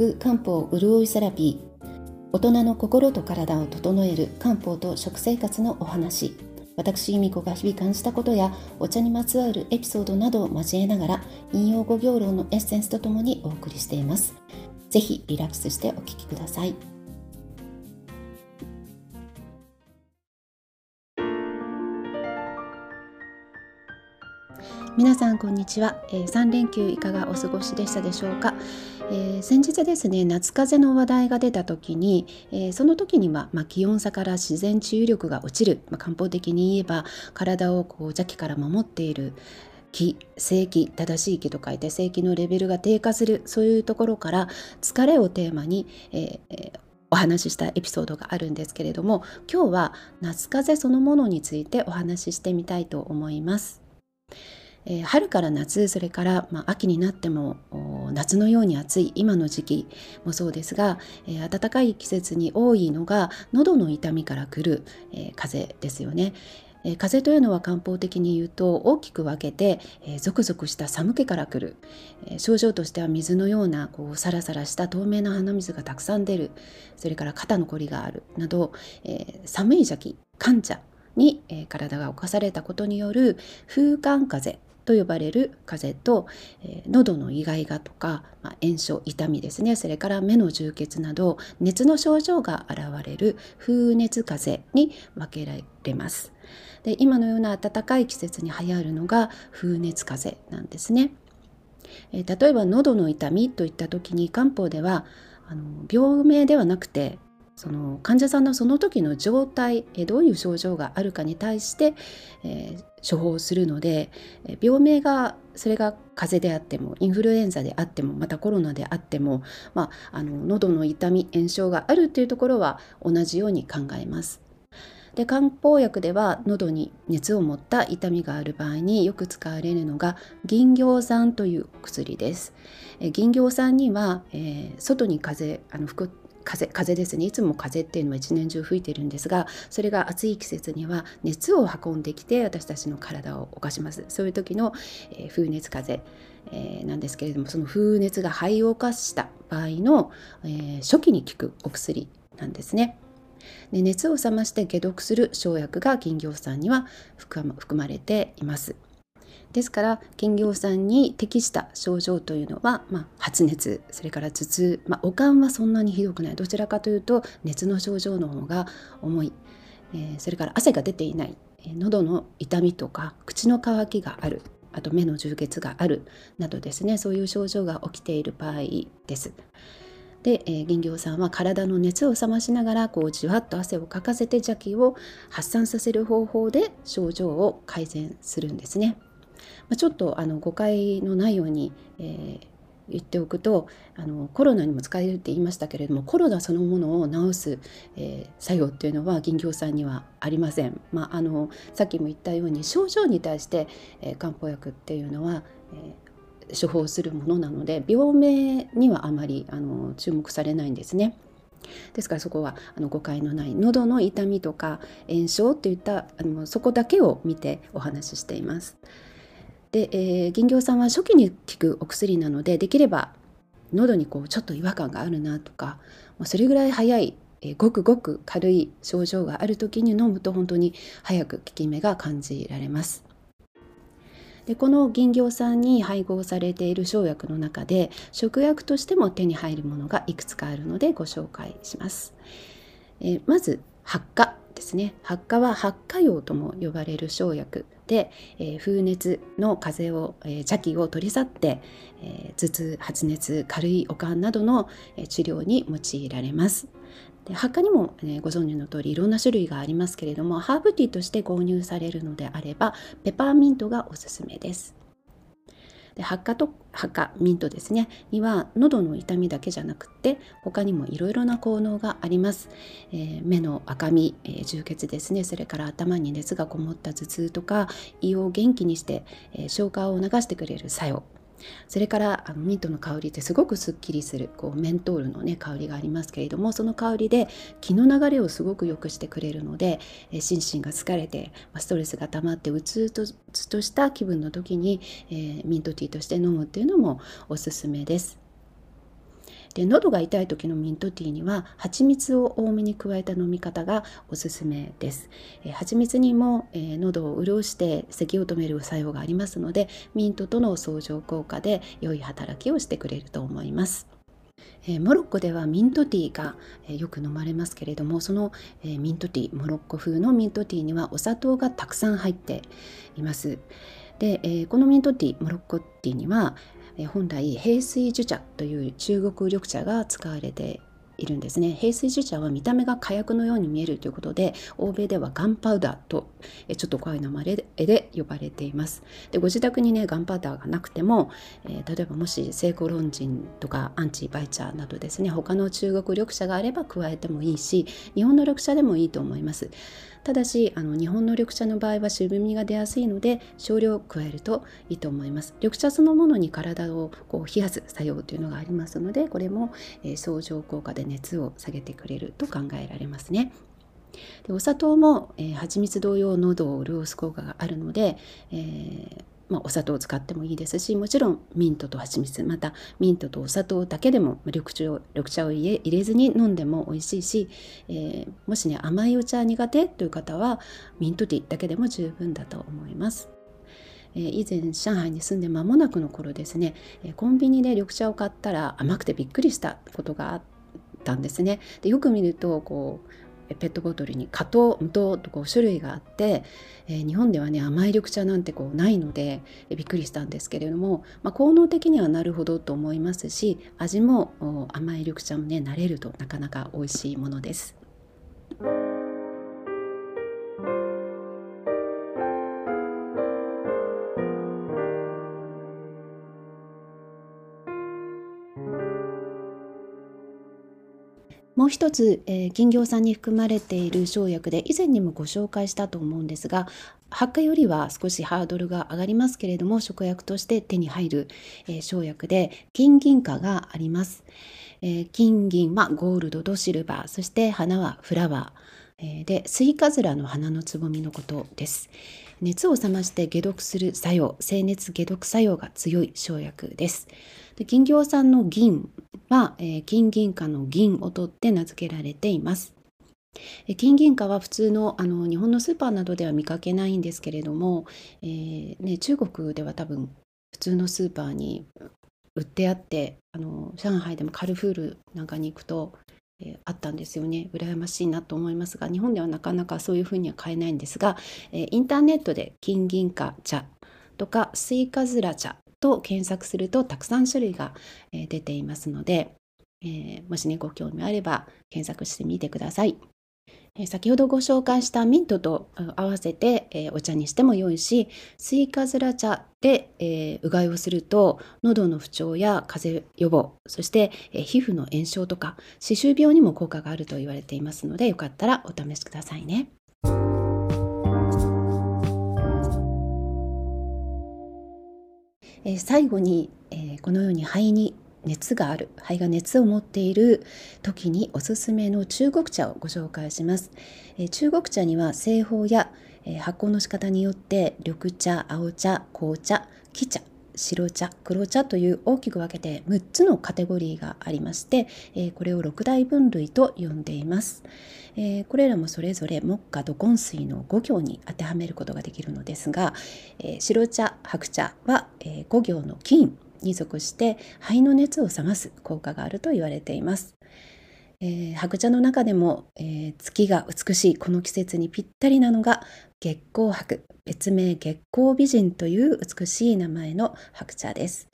く漢方潤いセラピー。大人の心と体を整える漢方と食生活のお話。私由美子が日々感じたことやお茶にまつわるエピソードなどを交えながら引用語行論のエッセンスとともにお送りしています。ぜひリラックスしてお聞きください。皆さんこんにちは、えー、3連休いかがお過ごしでしたでしょうか、えー、先日ですね夏風邪の話題が出た時に、えー、その時には、まあ、気温差から自然治癒力が落ちる、まあ、漢方的に言えば体をこう邪気から守っている。気正気正しい気と書いて正気のレベルが低下する。そういうところから疲れをテーマに、えー、お話ししたエピソードがあるんですけれども今日は夏風邪そのものについてお話ししてみたいと思います。えー、春から夏それから、まあ、秋になっても夏のように暑い今の時期もそうですが、えー、暖かい季節に多いのが喉の痛みからくる、えー、風邪ですよね。えー、風邪というのは漢方的に言うと大きく分けて、えー、ゾクゾクした寒気からくる、えー、症状としては水のようなこうサラサラした透明な鼻水がたくさん出る。それから肩のこりがある。など、え寒い邪気患者に、え体が侵されたことによる風寒風邪と呼ばれる風邪と、えー、喉のイガイガとか、まあ、炎症痛みですねそれから目の充血など熱の症状が現れる風熱風邪に分けられます。で今のような暖かい季節に流行るのが風熱風邪なんですね。えー、例えば喉の痛みといった時に漢方ではあの病名ではなくてその患者さんのその時の状態どういう症状があるかに対して、えー、処方するので病名がそれが風邪であってもインフルエンザであってもまたコロナであっても、まあ、あの喉の痛み炎症があるというところは同じように考えます。で漢方薬では喉に熱を持った痛みがある場合によく使われるのが銀行酸という薬です。え銀行酸には、えー、外に風あの吹く風風ですねいつも風っていうのは一年中吹いてるんですがそれが暑い季節には熱を運んできて私たちの体を侵しますそういう時の、えー、風熱風えー、なんですけれどもその風熱が肺を侵した場合の、えー、初期に効くお薬なんですね。で熱を冷まして解毒する生薬が金魚酸には含まれています。ですから金魚さんに適した症状というのは、まあ、発熱それから頭痛、まあ、悪寒はそんなにひどくない。どちらかというと熱の症状の方が重い、えー、それから汗が出ていない、えー、喉の痛みとか口の渇きがある。あと目の充血がある。などですね。そういう症状が起きている場合です。で、えー、銀行さんは体の熱を冷ましながらこうじわっと汗をかかせて邪気を発散させる方法で症状を改善するんですね。まあ、ちょっとあの誤解のないように、えー、言っておくとあのコロナにも使えるって言いましたけれどもコロナそのものを治す、えー、作用っていうのは銀行さんにはありません。まあ、あのさっきも言ったように症状に対して、えー、漢方薬っていうのは、えー、処方するものなので病名にはあまりあの注目されないんですね。ですからそこはあの誤解のない喉の痛みとか炎症といったあのそこだけを見てお話ししています。で、えー、銀行さんは初期に効くお薬なのでできれば喉にこうちょっと違和感があるなとかそれぐらい早い、えー、ごくごく軽い症状がある時に飲むと本当に早く効き目が感じられます。でこの銀行さんに配合されている生薬の中で食薬としても手に入るものがいくつかあるのでご紹介します。えー、まず発火ですね。発火は発火用とも呼ばれる生薬で、えー、風熱の風邪を、えー、邪気を取り去って、えー、頭痛発熱軽い悪寒などの、え治療に用いられます。で発火にも、ね、ご存知の通りいろんな種類がありますけれどもハーブティーとして購入されるのであればペパーミントがおすすめです。で発火と発火ミントですね。には喉の痛みだけじゃなくって他にもいろいろな効能があります、えー、目の赤み、えー、充血ですね。それから頭に熱がこもった頭痛とか胃を元気にして、えー、消化を促してくれる作用。それからあのミントの香りってすごくすっきりするこうメントールのね香りがありますけれどもその香りで気の流れをすごく良くしてくれるので、え心身が疲れてストレスが溜まってうつうととした気分の時に、えー、ミントティーとして飲むっていうのもおすすめです。で喉が痛い時のミントティーには蜂蜜を多めに加えた飲み方がおすすめです。えー、蜂蜜にも、えー、喉を潤して咳を止める作用がありますのでミントとの相乗効果で良い働きをしてくれると思います。えー、モロッコではミントティーが、えー、よく飲まれますけれどもその、えー、ミントティーモロッコ風のミントティーにはお砂糖がたくさん入っています。で、えこのミントティーモロッコティーには、本来平水樹茶という中国緑茶が使われているんですね。平水樹茶は見た目が火薬のように見えるということで欧米ではガンパウダーとちょっと怖い名前で呼ばれています。でご自宅にねガンパウダーがなくても、えー、例えばもし聖コロンジンとかアンチバイチャーなどですね他の中国緑茶があれば加えてもいいし日本の緑茶でもいいと思います。ただしあの日本の緑茶の場合は渋みが出やすいので少量加えるといいと思います。緑茶そのものに体をこう冷やす作用というのがありますのでこれも、えー、相乗効果で熱を下げてくれると考えられますねでお砂糖も、えー、蜂蜜同様喉を潤す効果があるので、えーまあ、お砂糖を使ってもいいですしもちろんミントと蜂蜜またミントとお砂糖だけでも緑茶を緑茶を入れずに飲んでも美味しいし、えー、もしね甘いお茶苦手という方はミントティーだけでも十分だと思います。え以前上海に住んで間もなくの頃ですね、えコンビニで緑茶を買ったら甘くてびっくりしたことがあってたんですね。でよく見るとこうペットボトルに加糖無糖とこう種類があって、えー、日本ではね甘い緑茶なんてこうないので、え、びっくりしたんですけれども、まあ、効能的にはなるほどと思いますし味も甘い緑茶もね慣れるとなかなか美味しいものです。う一つ、えー、金行酸に含まれている生薬で以前にもご紹介したと思うんですが発火よりは少しハードルが上がりますけれども食薬として手に入る、えー、生薬で金銀貨があります、えー、金銀はゴールドとシルバーそして花はフラワー、えー、でスイカズラの花のつぼみのことです。熱を冷まして解毒する作用静熱解毒作用が強い生薬です。で金行酸の銀は、えー、金銀貨の銀を取って名付けられています。金銀貨は普通のあの日本のスーパーなどでは見かけないんですけれども、えー、ね、中国では多分普通のスーパーに売ってあってあの上海でもカルフールなんかに行くと、えー、あったんですよね羨ましいなと思いますが日本ではなかなかそういうふうには買えないんですが、えー、インターネットで金銀貨茶とかスイカズラ茶と検索するとたくさん種類が出ていますので、えー、もしねご興味あれば検索してみてください。先ほどご紹介したミントと合わせて、えお茶にしても良いしスイカズラ茶で、えうがいをすると喉の不調や風邪予防そして、え皮膚の炎症とか歯周病にも効果があると言われていますのでよかったらお試しくださいね。えー、最後に、えー、このように肺に熱がある肺が熱を持っている時におすすめの中国茶をご紹介します、えー、中国茶には製法や、え発酵の仕方によって緑茶青茶紅茶黄茶白茶黒茶という大きく分けて6つのカテゴリーがありまして、えこれを6大分類と呼んでいます、えこれらもそれぞれ木下土根水の5行に当てはめることができるのですが、え白茶白茶は、え5行の金に属して肺の熱を冷ます効果があると言われています。えー、白茶の中でも、えー、月が美しいこの季節にぴったりなのが月光白別名月光美人という美しい名前の白茶です。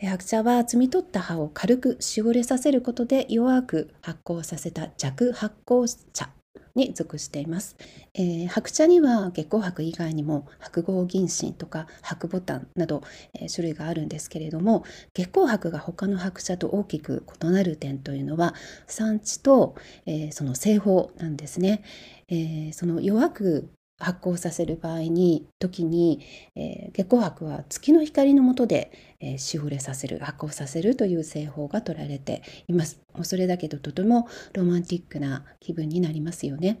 白茶は摘み取った葉を軽くしおれさせることで弱く発酵させた弱発酵茶に属しています、えー、白茶には月光白以外にも白毫銀芯とか白ボタンなど、えー、種類があるんですけれども月光白が他の白茶と大きく異なる点というのは産地と、えー、その製法なんですね、えその弱く発酵させる場合に時に、えー、月光白は月の光の下で、えー、しおれさせる発酵させるという製法が取られています。もうそれだけどとてもロマンティックな気分になりますよね。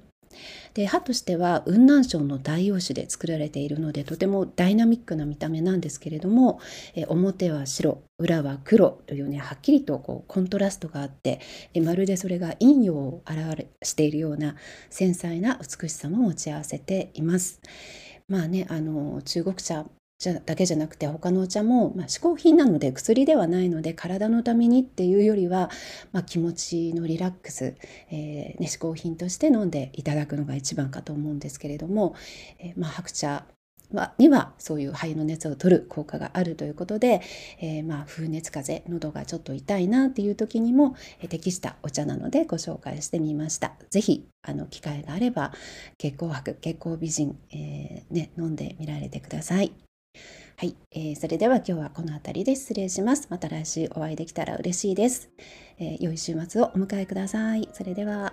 で歯としては雲南省の大王種で作られているのでとてもダイナミックな見た目なんですけれども、え表は白裏は黒というねはっきりとこうコントラストがあってえまるでそれが陰陽を表しているような繊細な美しさも持ち合わせています。まあねあの中国茶じゃだけじゃなくて他のお茶も、まあ、嗜好品なので薬ではないので体のためにっていうよりは、まあ、気持ちのリラックス、えー、ね、嗜好品として飲んでいただくのが一番かと思うんですけれども、えー、まあ、白茶はにはそういう肺の熱を取る効果があるということで、えー、まあ風熱風邪喉がちょっと痛いなっていう時にも、え適したお茶なのでご紹介してみました。是非あの機会があれば血行白血行美人、えー、ね、飲んでみられてください。はい、えー、それでは今日はこの辺りで失礼します。また来週お会いできたら嬉しいです。えー、良い週末をお迎えください。それでは。